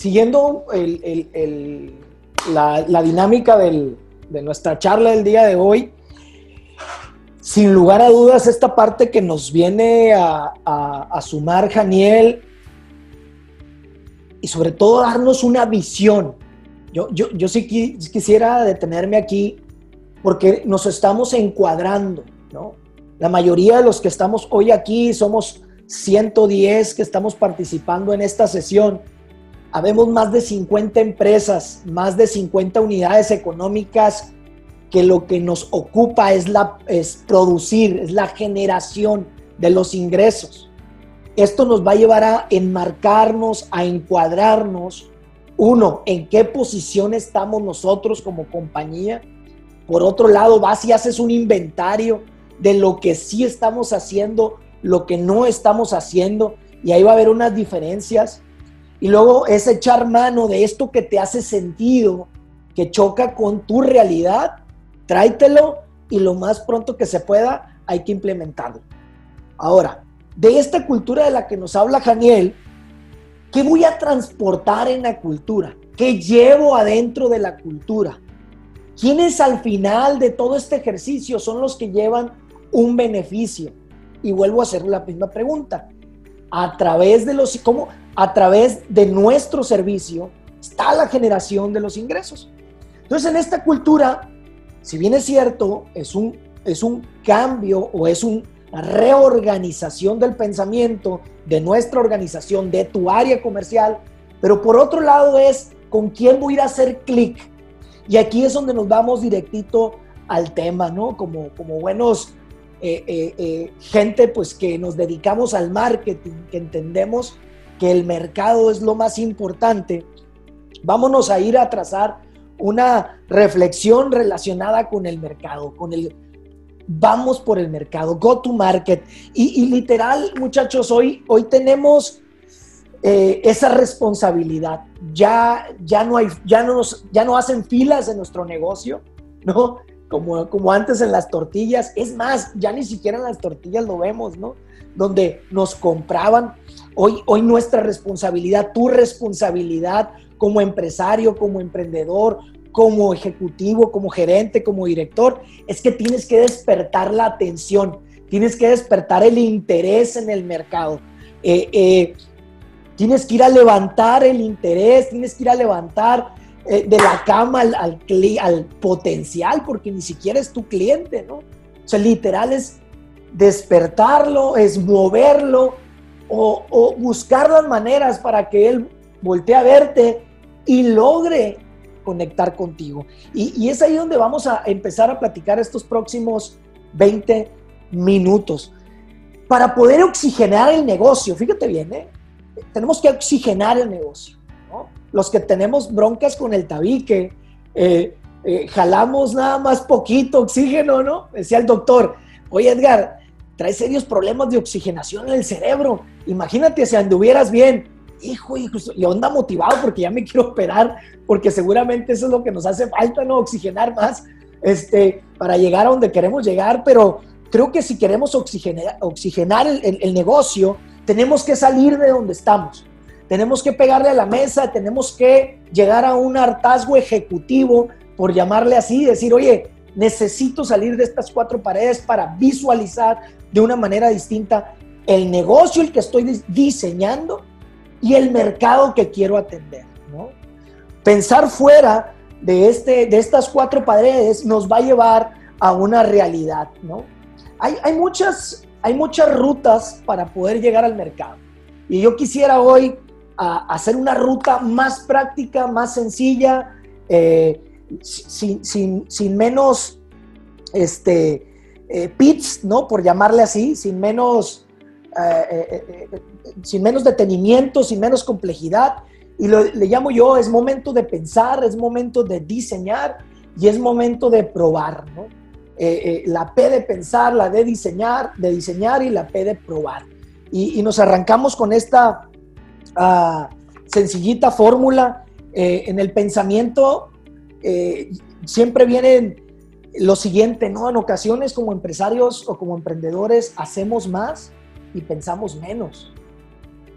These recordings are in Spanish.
siguiendo la, dinámica de nuestra charla del día de hoy, sin lugar a dudas, esta parte que nos viene a, sumar Janiel y sobre todo darnos una visión. Yo, yo, yo sí quisiera detenerme aquí porque nos estamos encuadrando, ¿no? La mayoría de los que estamos hoy aquí somos 110 que estamos participando en esta sesión. Habemos más de 50 empresas, más de 50 unidades económicas que lo que nos ocupa es, la, es producir, es la generación de los ingresos. Esto nos va a llevar a enmarcarnos, a encuadrarnos, uno, en qué posición estamos nosotros como compañía. Por otro lado, vas y haces un inventario de lo que sí estamos haciendo, lo que no estamos haciendo, y ahí va a haber unas diferencias. Y luego es echar mano de esto que te hace sentido, que choca con tu realidad tráetelo y lo más pronto que se pueda hay que implementarlo. Ahora, de esta cultura de la que nos habla Janiel, ¿qué voy a transportar en la cultura? ¿Qué llevo adentro de la cultura? ¿Quiénes al final de todo este ejercicio son los que llevan un beneficio? Y vuelvo a hacer la misma pregunta. A través de los, ¿cómo? A través de nuestro servicio está la generación de los ingresos. Entonces, en esta cultura si bien es cierto, es un, es un cambio o es una reorganización del pensamiento de nuestra organización, de tu área comercial, pero por otro lado es con quién voy a hacer clic. Y aquí es donde nos vamos directito al tema, ¿no? Como, como buenos eh, eh, eh, gente, pues que nos dedicamos al marketing, que entendemos que el mercado es lo más importante. Vámonos a ir a trazar una reflexión relacionada con el mercado, con el vamos por el mercado, go to market. Y, literal, muchachos, hoy, hoy tenemos eh, esa responsabilidad. Ya, ya, no hay, ya, no nos, ya no hacen filas en nuestro negocio, ¿no? Como, como antes en las tortillas. Es más, ya ni siquiera en las tortillas lo vemos, ¿no? Donde nos compraban. Hoy, hoy nuestra responsabilidad, tu responsabilidad como empresario, como emprendedor, como ejecutivo, como gerente, como director, es que tienes que despertar la atención, tienes que despertar el interés en el mercado. Eh, eh, tienes que ir a levantar el interés, tienes que ir a levantar eh, de la cama al, al, potencial, porque ni siquiera es tu cliente, ¿no? O sea, literal es despertarlo, es moverlo o, o buscar las maneras para que él voltee a verte y logre conectar contigo. Y, es ahí donde vamos a empezar a platicar estos próximos 20 minutos. Para poder oxigenar el negocio, fíjate bien, ¿eh? tenemos que oxigenar el negocio. Los que tenemos broncas con el tabique, eh, eh, jalamos nada más poquito oxígeno, ¿no? Decía el doctor, oye Edgar, trae serios problemas de oxigenación en el cerebro. Imagínate si anduvieras bien, hijo, hijo, y onda motivado porque ya me quiero operar, porque seguramente eso es lo que nos hace falta, ¿no? Oxigenar más, este, para llegar a donde queremos llegar, pero creo que si queremos oxigenar, el negocio, tenemos que salir de donde estamos. Tenemos que pegarle a la mesa, tenemos que llegar a un hartazgo ejecutivo, por llamarle así, decir, oye, necesito salir de estas cuatro paredes para visualizar de una manera distinta el negocio el que estoy diseñando y el mercado que quiero atender. ¿no? Pensar fuera de, este, de estas cuatro paredes nos va a llevar a una realidad. ¿no? Hay, hay, muchas, hay muchas rutas para poder llegar al mercado. Y yo quisiera hoy hacer una ruta más práctica, más sencilla, eh, sin, sin, sin, menos este, eh, pits, ¿no? Por llamarle así, sin menos eh, eh, eh, sin menos detenimiento, sin menos complejidad. Y le llamo yo, es momento de pensar, es momento de diseñar y es momento de probar. ¿no? la P de pensar, la de diseñar, de diseñar y la P de probar. Y, nos arrancamos con esta sencillita fórmula. en el pensamiento siempre vienen lo siguiente, ¿no? En ocasiones como empresarios o como emprendedores hacemos más y pensamos menos.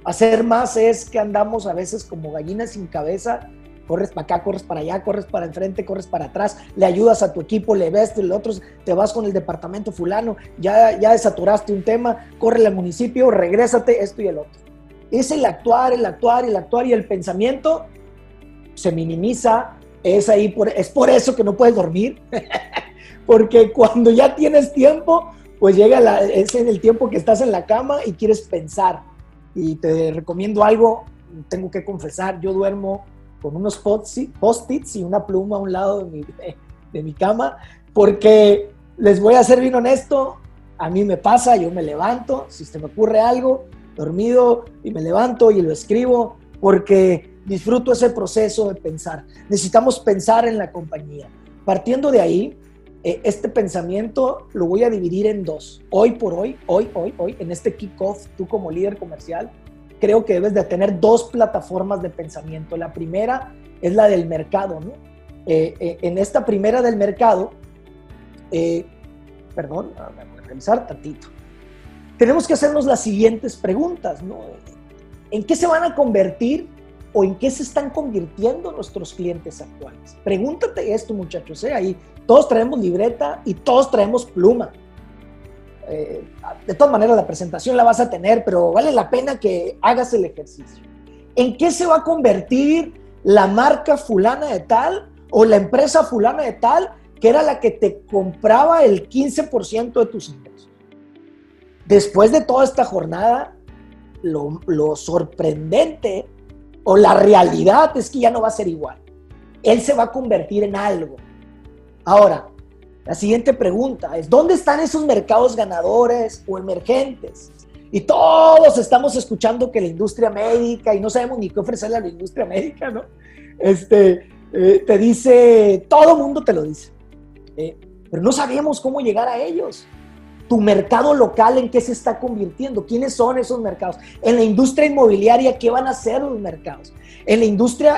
Hacer más es que andamos a veces como gallinas sin cabeza corres para acá, corres para allá, corres para enfrente, corres para atrás, le ayudas a tu equipo, le ves, el otro, te vas con el departamento fulano, ya, ya desaturaste un tema, corre al municipio, regrésate, esto y el otro. Es el actuar, el actuar, el actuar y el pensamiento se minimiza, es ahí, por, es por eso que no puedes dormir, porque cuando ya tienes tiempo, pues llega la, en el tiempo que estás en la cama y quieres pensar. Y te recomiendo algo, tengo que confesar, yo duermo con unos post-its y una pluma a un lado de mi, de mi cama, porque les voy a ser bien honesto, a mí me pasa, yo me levanto, si se me ocurre algo, dormido, y me levanto y lo escribo, porque disfruto ese proceso de pensar. Necesitamos pensar en la compañía. Partiendo de ahí, eh, este pensamiento lo voy a dividir en dos. Hoy por hoy, hoy, hoy, hoy, en este kickoff, tú como líder comercial, creo que debes de tener dos plataformas de pensamiento. La primera es la del mercado, ¿no? Eh, eh, en esta primera del mercado, perdón, voy a revisar tantito. Tenemos que hacernos las siguientes preguntas, ¿no? ¿En qué se van a convertir o en qué se están convirtiendo nuestros clientes actuales? Pregúntate esto, muchachos, ¿eh? Ahí todos traemos libreta y todos traemos pluma. Eh, de todas maneras la presentación la vas a tener, pero vale la pena que hagas el ejercicio. ¿En qué se va a convertir la marca fulana de tal o la empresa fulana de tal que era la que te compraba el 15% de tus ingresos? Después de toda esta jornada, lo, sorprendente o la realidad es que ya no va a ser igual. Él se va a convertir en algo. Ahora, la siguiente pregunta es, ¿dónde están esos mercados ganadores o emergentes? Y todos estamos escuchando que la industria médica, y no sabemos ni qué ofrecerle a la industria médica, ¿no? Este, eh, te dice, todo mundo te lo dice, eh, pero no sabemos cómo llegar a ellos. Tu mercado local, ¿en qué se está convirtiendo? ¿Quiénes son esos mercados? En la industria inmobiliaria, ¿qué van a hacer los mercados? En la industria,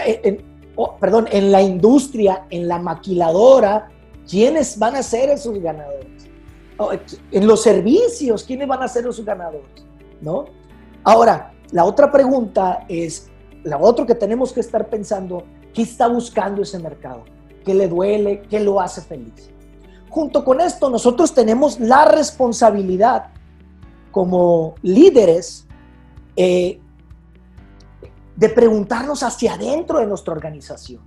oh, perdón, en la industria, en la maquiladora, ¿quiénes van a ser esos ganadores? En los servicios, ¿quiénes van a ser esos ganadores? ¿No? Ahora, la otra pregunta es, la otra que tenemos que estar pensando, ¿qué está buscando ese mercado? ¿Qué le duele? ¿Qué lo hace feliz? Junto con esto, nosotros tenemos la responsabilidad como líderes eh, de preguntarnos hacia adentro de nuestra organización.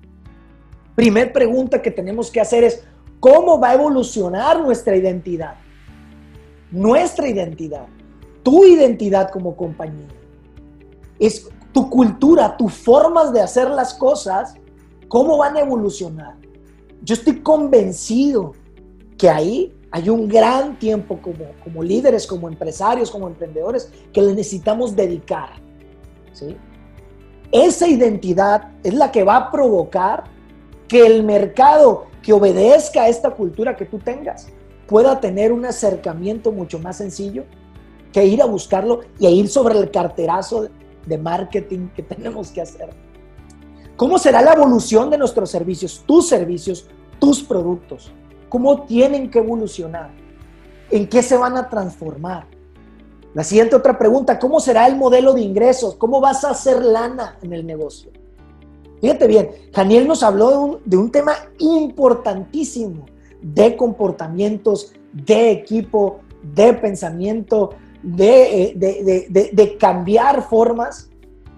Primer pregunta que tenemos que hacer es, cómo va a evolucionar nuestra identidad. Nuestra identidad, tu identidad como compañía. Es tu cultura, tus formas de hacer las cosas, cómo van a evolucionar. Yo estoy convencido que ahí hay un gran tiempo como, como líderes, como empresarios, como emprendedores, que le necesitamos dedicar. ¿sí? Esa identidad es la que va a provocar que el mercado que obedezca a esta cultura que tú tengas, pueda tener un acercamiento mucho más sencillo que ir a buscarlo y a ir sobre el carterazo de marketing que tenemos que hacer. ¿Cómo será la evolución de nuestros servicios, tus servicios, tus productos? ¿Cómo tienen que evolucionar? ¿En qué se van a transformar? La siguiente otra pregunta, ¿cómo será el modelo de ingresos? ¿Cómo vas a hacer lana en el negocio? Fíjate bien, Daniel nos habló de un, tema importantísimo de comportamientos, de equipo, de pensamiento, de, eh, de, cambiar formas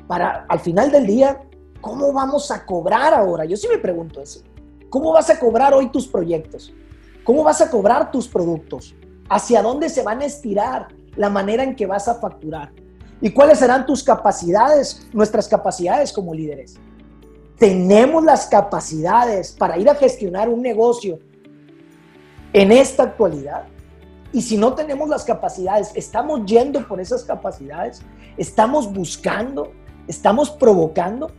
para al final del día, ¿cómo vamos a cobrar ahora? Yo sí me pregunto eso. ¿Cómo vas a cobrar hoy tus proyectos? ¿Cómo vas a cobrar tus productos? ¿Hacia dónde se van a estirar la manera en que vas a facturar? ¿Y cuáles serán tus capacidades, nuestras capacidades como líderes? tenemos las capacidades para ir a gestionar un negocio en esta actualidad. Y si no tenemos las capacidades, estamos yendo por esas capacidades, estamos buscando, estamos provocando.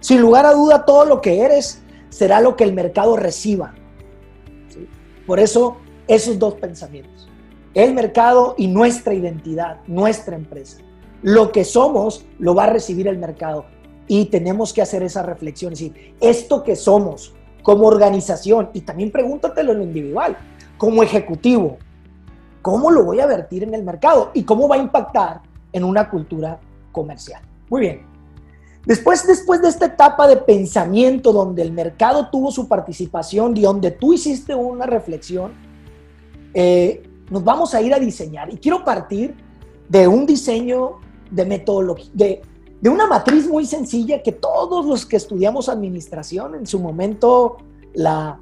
Sin lugar a duda, todo lo que eres será lo que el mercado reciba. Por eso, esos dos pensamientos. El mercado y nuestra identidad, nuestra empresa. Lo que somos lo va a recibir el mercado. Y tenemos que hacer esa reflexión, es decir, esto que somos como organización, y también pregúntatelo en lo individual, como ejecutivo, ¿cómo lo voy a vertir en el mercado? ¿Y cómo va a impactar en una cultura comercial. Muy bien. Después, después de esta etapa de pensamiento donde el mercado tuvo su participación y donde tú hiciste una reflexión, eh, nos vamos a ir a diseñar. Y quiero partir de un diseño de metodología, de, una matriz muy sencilla que todos los que estudiamos administración en su momento la,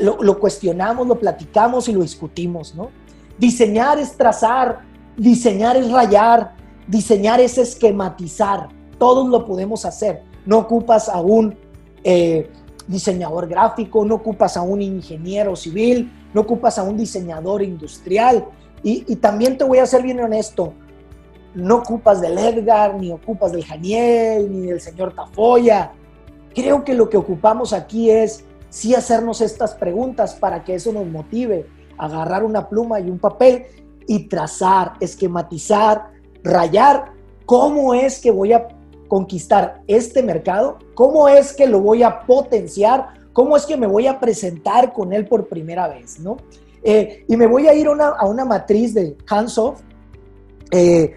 lo, cuestionamos, lo platicamos y lo discutimos, ¿no? Diseñar es trazar, diseñar es rayar, diseñar es esquematizar. Todos lo podemos hacer. No ocupas a un eh, diseñador gráfico, no ocupas a un ingeniero civil, no ocupas a un diseñador industrial. Y, y también te voy a ser bien honesto, no ocupas del Edgar, ni ocupas del Janiel, ni del señor Tafoya. Creo que lo que ocupamos aquí es sí hacernos estas preguntas para que eso nos motive, agarrar una pluma y un papel y trazar, esquematizar, rayar cómo es que voy a conquistar este mercado, cómo es que lo voy a potenciar, cómo es que me voy a presentar con él por primera vez, ¿no? Eh, y me voy a ir a una, matriz de Hansov, eh,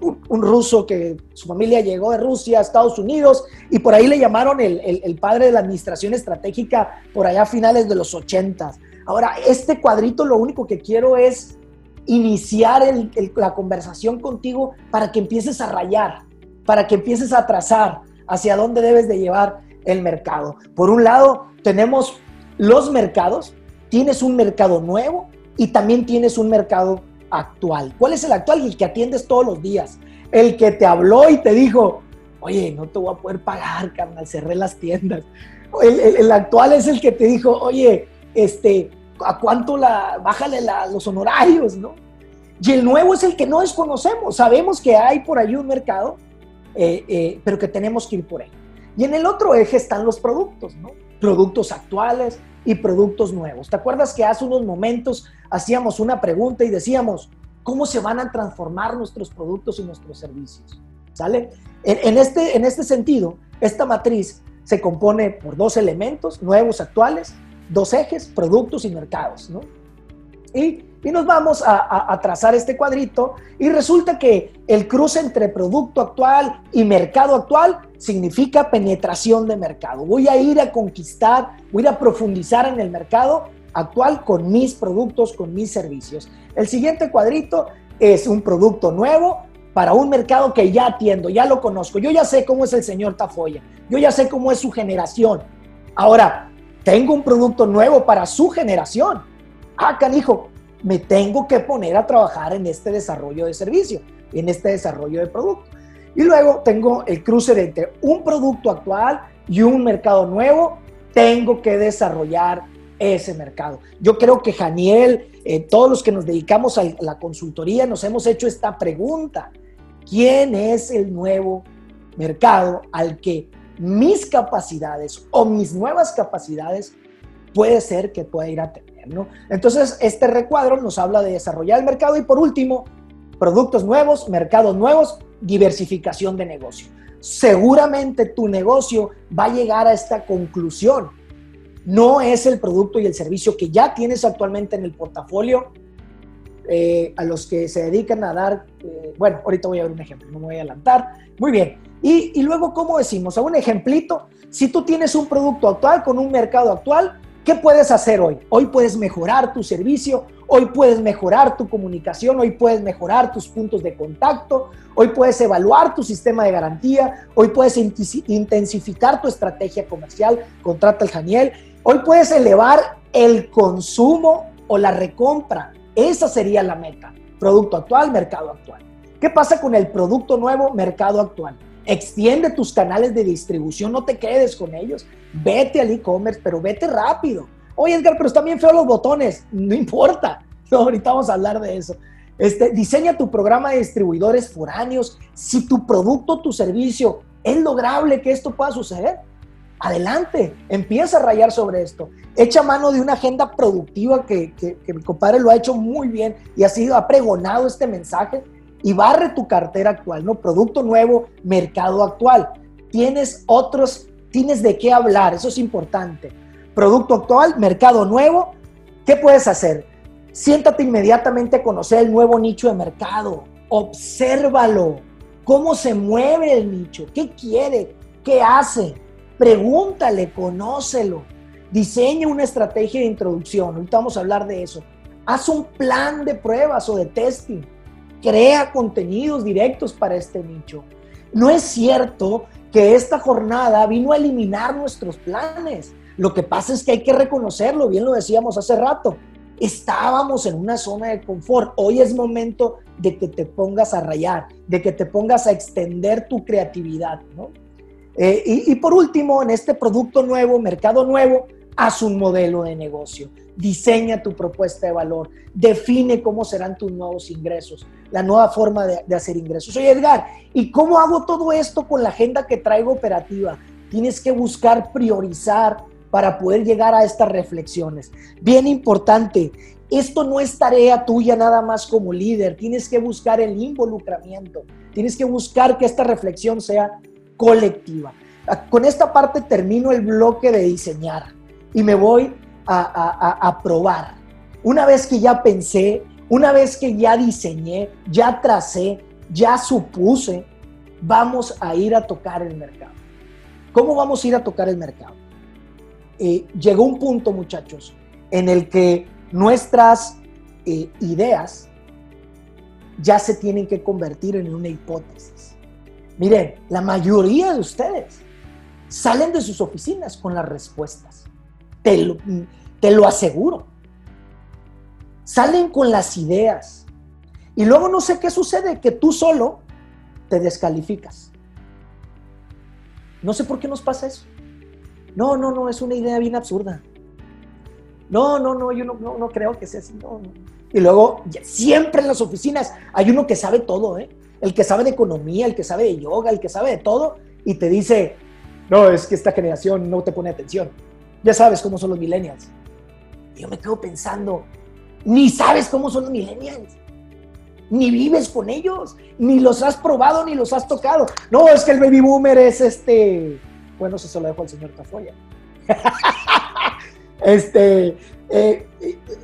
un, ruso que su familia llegó de Rusia a Estados Unidos y por ahí le llamaron el, padre de la administración estratégica por allá a finales de los 80. Ahora, este cuadrito lo único que quiero es iniciar la conversación contigo para que empieces a rayar, para que empieces a trazar hacia dónde debes de llevar el mercado. Por un lado, tenemos los mercados, tienes un mercado nuevo y también tienes un mercado actual. ¿Cuál es el actual? El que atiendes todos los días. El que te habló y te dijo, oye, no te voy a poder pagar, carnal, cerré las tiendas. El, actual es el que te dijo, oye, este, ¿a cuánto la, bájale los honorarios, no? Y el nuevo es el que no desconocemos. Sabemos que hay por ahí un mercado, eh, eh, pero que tenemos que ir por él. Y en el otro eje están los productos, ¿no? Productos actuales, y productos nuevos. ¿Te acuerdas que hace unos momentos hacíamos una pregunta y decíamos, ¿cómo se van a transformar nuestros productos y nuestros servicios? ¿Sale? En, este, en este sentido, esta matriz se compone por dos elementos nuevos, actuales, dos ejes, productos y mercados, ¿no? Y y nos vamos a, trazar este cuadrito y resulta que el cruce entre producto actual y mercado actual significa penetración de mercado. Voy a ir a conquistar, voy a profundizar en el mercado actual con mis productos, con mis servicios. El siguiente cuadrito es un producto nuevo para un mercado que ya atiendo, ya lo conozco. Yo ya sé cómo es el señor Tafoya, yo ya sé cómo es su generación. Ahora, tengo un producto nuevo para su generación. Ah, canijo, me tengo que poner a trabajar en este desarrollo de servicio, en este desarrollo de producto. Y luego tengo el cruce entre un producto actual y un mercado nuevo, tengo que desarrollar ese mercado. Yo creo que Janiel, eh, todos los que nos dedicamos a la consultoría, nos hemos hecho esta pregunta. ¿Quién es el nuevo mercado al que mis capacidades o mis nuevas capacidades puede ser que pueda ir a tener? Entonces, este recuadro nos habla de desarrollar el mercado y por último, productos nuevos, mercados nuevos, diversificación de negocio. Seguramente tu negocio va a llegar a esta conclusión. No es el producto y el servicio que ya tienes actualmente en el portafolio eh, a los que se dedican a dar, eh, bueno, ahorita voy a ver un ejemplo, no me voy a adelantar. Muy bien. Y, y luego, ¿cómo decimos? A un ejemplito, si tú tienes un producto actual con un mercado actual, ¿Qué puedes hacer hoy? Hoy puedes mejorar tu servicio, hoy puedes mejorar tu comunicación, hoy puedes mejorar tus puntos de contacto, hoy puedes evaluar tu sistema de garantía, hoy puedes intensificar tu estrategia comercial, contrata el Janiel, hoy puedes elevar el consumo o la recompra. Esa sería la meta. Producto actual, mercado actual. ¿Qué pasa con el producto nuevo, mercado actual? Extiende tus canales de distribución, no te quedes con ellos. Vete al e-commerce, pero vete rápido. Oye, Edgar, pero están bien feos los botones. No importa. ahorita vamos a hablar de eso. Este, diseña tu programa de distribuidores foráneos. Si tu producto, tu servicio es lograble que esto pueda suceder, adelante, empieza a rayar sobre esto. Echa mano de una agenda productiva que, que, que mi compadre lo ha hecho muy bien y ha sido, ha pregonado este mensaje y barre tu cartera actual, ¿no? Producto nuevo, mercado actual. Tienes otros, tienes de qué hablar, eso es importante. Producto actual, mercado nuevo, ¿qué puedes hacer? Siéntate inmediatamente a conocer el nuevo nicho de mercado, obsérvalo, cómo se mueve el nicho, qué quiere, qué hace. Pregúntale, conócelo. Diseña una estrategia de introducción. Ahorita vamos a hablar de eso. Haz un plan de pruebas o de testing. Crea contenidos directos para este nicho. No es cierto que esta jornada vino a eliminar nuestros planes. Lo que pasa es que hay que reconocerlo, bien lo decíamos hace rato. Estábamos en una zona de confort. Hoy es momento de que te pongas a rayar, de que te pongas a extender tu creatividad. Eh, y, y por último, en este producto nuevo, mercado nuevo, haz un modelo de negocio, diseña tu propuesta de valor, define cómo serán tus nuevos ingresos, la nueva forma de, hacer ingresos. Oye, Edgar, ¿y cómo hago todo esto con la agenda que traigo operativa? Tienes que buscar priorizar para poder llegar a estas reflexiones. Bien importante, esto no es tarea tuya nada más como líder, tienes que buscar el involucramiento, tienes que buscar que esta reflexión sea colectiva. Con esta parte termino el bloque de diseñar y me voy a, probar. Una vez que ya pensé, una vez que ya diseñé, ya tracé, ya supuse, vamos a ir a tocar el mercado. ¿Cómo vamos a ir a tocar el mercado? Eh, llegó un punto, muchachos, en el que nuestras eh, ideas ya se tienen que convertir en una hipótesis. Miren, la mayoría de ustedes salen de sus oficinas con las respuestas. Te lo, aseguro. Salen con las ideas. Y luego no sé qué sucede, que tú solo te descalificas. No sé por qué nos pasa eso. No, no, no, es una idea bien absurda. No, no, no, yo no, no, creo que sea así. Y luego, siempre en las oficinas hay uno que sabe todo, ¿eh? El que sabe de economía, el que sabe de yoga, el que sabe de todo, y te dice, no, es que esta generación no te pone atención. Ya sabes cómo son los millennials. Y yo me quedo pensando, ni sabes cómo son los millennials. Ni vives con ellos, ni los has probado, ni los has tocado. No, es que el baby boomer es este. Bueno, eso se lo dejo al señor Tafoya. este. Eh,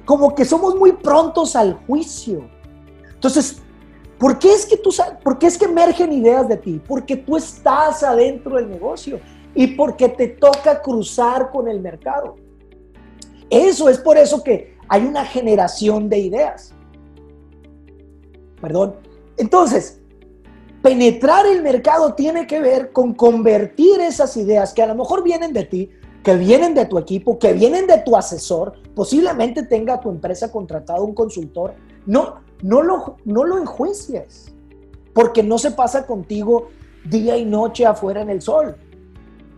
como que somos muy prontos al juicio. Entonces, ¿por qué es que tú por qué es que emergen ideas de ti? Porque tú estás adentro del negocio y porque te toca cruzar con el mercado. Eso es por eso que hay una generación de ideas. Perdón. Entonces, penetrar el mercado tiene que ver con convertir esas ideas que a lo mejor vienen de ti, que vienen de tu equipo, que vienen de tu asesor, posiblemente tenga tu empresa contratado un consultor. No, no lo, no lo enjuicies, porque no se pasa contigo día y noche afuera en el sol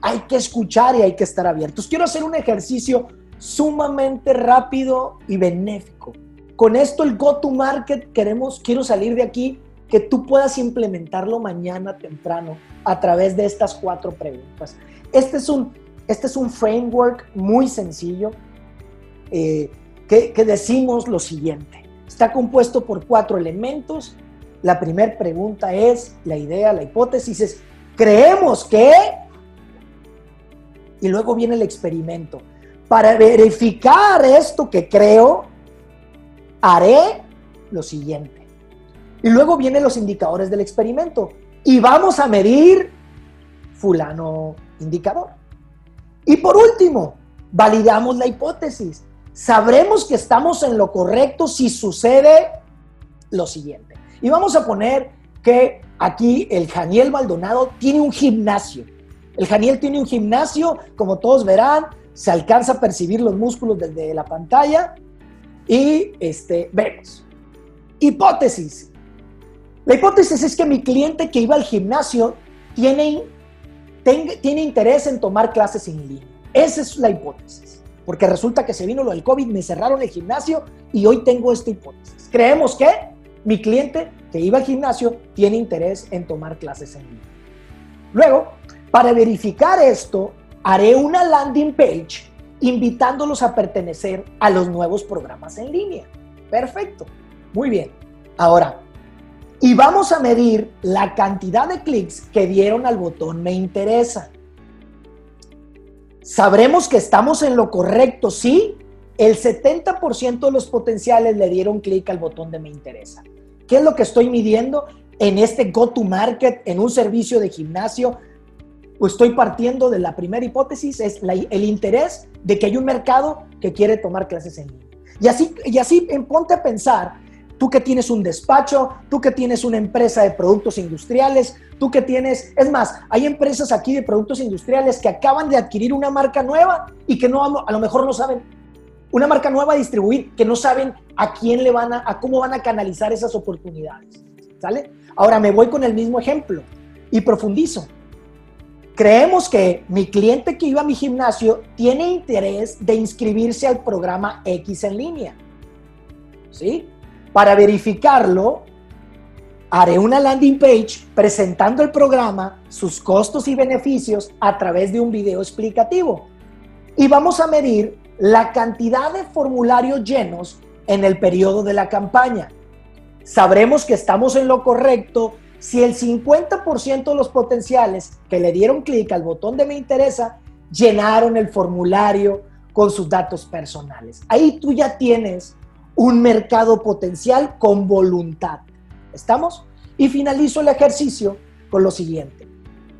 hay que escuchar y hay que estar abiertos. Quiero hacer un ejercicio sumamente rápido y benéfico. Con esto el go to market queremos quiero salir de aquí que tú puedas implementarlo mañana temprano a través de estas cuatro preguntas. Este es un, este es un framework muy sencillo eh, que, que decimos lo siguiente. Está compuesto por cuatro elementos. La primera pregunta es, la idea, la hipótesis es, creemos que y luego viene el experimento. Para verificar esto que creo, haré lo siguiente. Y luego vienen los indicadores del experimento. Y vamos a medir fulano indicador. Y por último, validamos la hipótesis. Sabremos que estamos en lo correcto si sucede lo siguiente. Y vamos a poner que aquí el Janiel Maldonado tiene un gimnasio. El Janiel tiene un gimnasio, como todos verán, se alcanza a percibir los músculos desde la pantalla y este, vemos. Hipótesis. La hipótesis es que mi cliente que iba al gimnasio tiene, tiene interés en tomar clases en línea. Esa es la hipótesis. Porque resulta que se vino lo del COVID, me cerraron el gimnasio y hoy tengo esta hipótesis. Creemos que mi cliente que iba al gimnasio tiene interés en tomar clases en línea. Luego, para verificar esto, haré una landing page invitándolos a pertenecer a los nuevos programas en línea. Perfecto. Muy bien. Ahora, y vamos a medir la cantidad de clics que dieron al botón me interesa. Sabremos que estamos en lo correcto si el 70% de los potenciales le dieron clic al botón de me interesa. ¿Qué es lo que estoy midiendo? en este go-to-market, en un servicio de gimnasio, estoy partiendo de la primera hipótesis, es el interés de que hay un mercado que quiere tomar clases en línea. Y así, y así ponte a pensar, tú que tienes un despacho, tú que tienes una empresa de productos industriales, tú que tienes, es más, hay empresas aquí de productos industriales que acaban de adquirir una marca nueva y que no, a lo mejor no saben, una marca nueva a distribuir, que no saben a quién le van a, a cómo van a canalizar esas oportunidades. ¿Sale? Ahora me voy con el mismo ejemplo y profundizo creemos que mi cliente que iba a mi gimnasio tiene interés de inscribirse al programa X en línea. ¿Sí? Para verificarlo, haré una landing page presentando el programa, sus costos y beneficios a través de un video explicativo. Y vamos a medir la cantidad de formularios llenos en el periodo de la campaña. Sabremos que estamos en lo correcto si el 50% de los potenciales que le dieron clic al botón de me interesa llenaron el formulario con sus datos personales. Ahí tú ya tienes un mercado potencial con voluntad. ¿Estamos? Y finalizo el ejercicio con lo siguiente.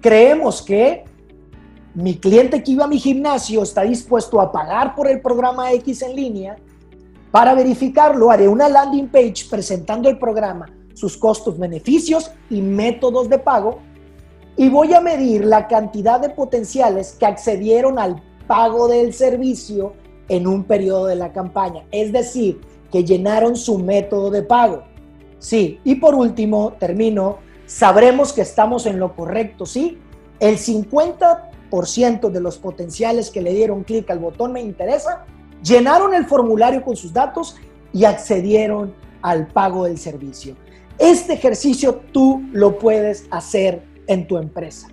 Creemos que mi cliente que iba a mi gimnasio está dispuesto a pagar por el programa X en línea. Para verificarlo, haré una landing page presentando el programa sus costos, beneficios y métodos de pago y voy a medir la cantidad de potenciales que accedieron al pago del servicio en un periodo de la campaña, es decir, que llenaron su método de pago. Sí, y por último, termino, sabremos que estamos en lo correcto, ¿sí? El 50% de los potenciales que le dieron clic al botón me interesa, llenaron el formulario con sus datos y accedieron al pago del servicio. Este ejercicio tú lo puedes hacer en tu empresa.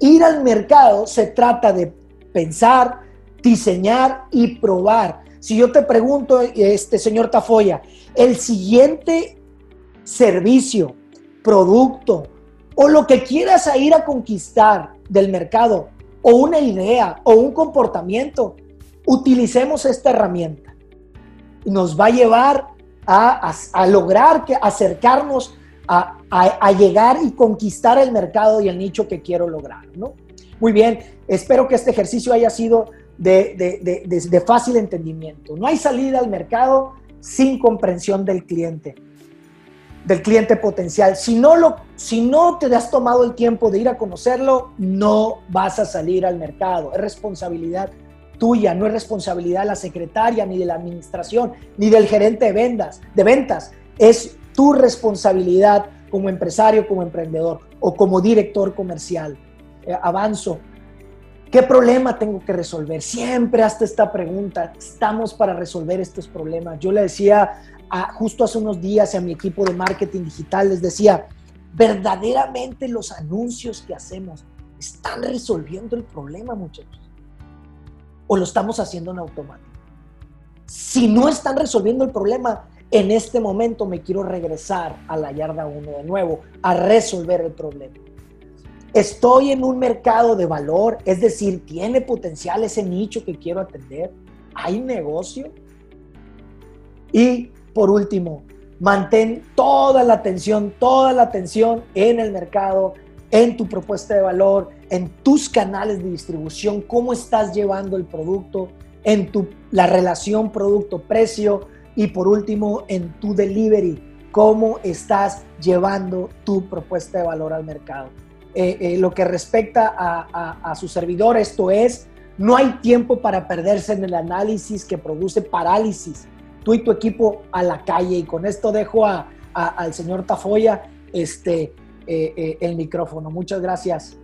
Ir al mercado se trata de pensar, diseñar y probar. Si yo te pregunto, este señor Tafoya, el siguiente servicio, producto o lo que quieras ir a conquistar del mercado o una idea o un comportamiento, utilicemos esta herramienta. Nos va a llevar a, lograr que, acercarnos a, llegar y conquistar el mercado y el nicho que quiero lograr. ¿no? Muy bien, espero que este ejercicio haya sido de, fácil entendimiento. No hay salida al mercado sin comprensión del cliente, del cliente potencial. Si no, lo, si no te has tomado el tiempo de ir a conocerlo, no vas a salir al mercado. Es responsabilidad tuya, no es responsabilidad de la secretaria, ni de la administración, ni del gerente de ventas, de ventas. Es tu responsabilidad como empresario, como emprendedor o como director comercial. Eh, avanzo. ¿Qué problema tengo que resolver? Siempre hasta esta pregunta. Estamos para resolver estos problemas. Yo le decía justo hace unos días a mi equipo de marketing digital, les decía, verdaderamente los anuncios que hacemos están resolviendo el problema, muchachos o lo estamos haciendo en automático. Si no están resolviendo el problema, en este momento me quiero regresar a la yarda 1 de nuevo, a resolver el problema. Estoy en un mercado de valor, es decir, tiene potencial ese nicho que quiero atender. Hay negocio. Y por último, mantén toda la atención, toda la atención en el mercado, en tu propuesta de valor, en tus canales de distribución, cómo estás llevando el producto, en tu, la relación producto-precio y por último en tu delivery, cómo estás llevando tu propuesta de valor al mercado. Eh, eh, lo que respecta a, su servidor, esto es, no hay tiempo para perderse en el análisis que produce parálisis. Tú y tu equipo a la calle y con esto dejo al señor Tafoya este, eh, el micrófono. Muchas gracias.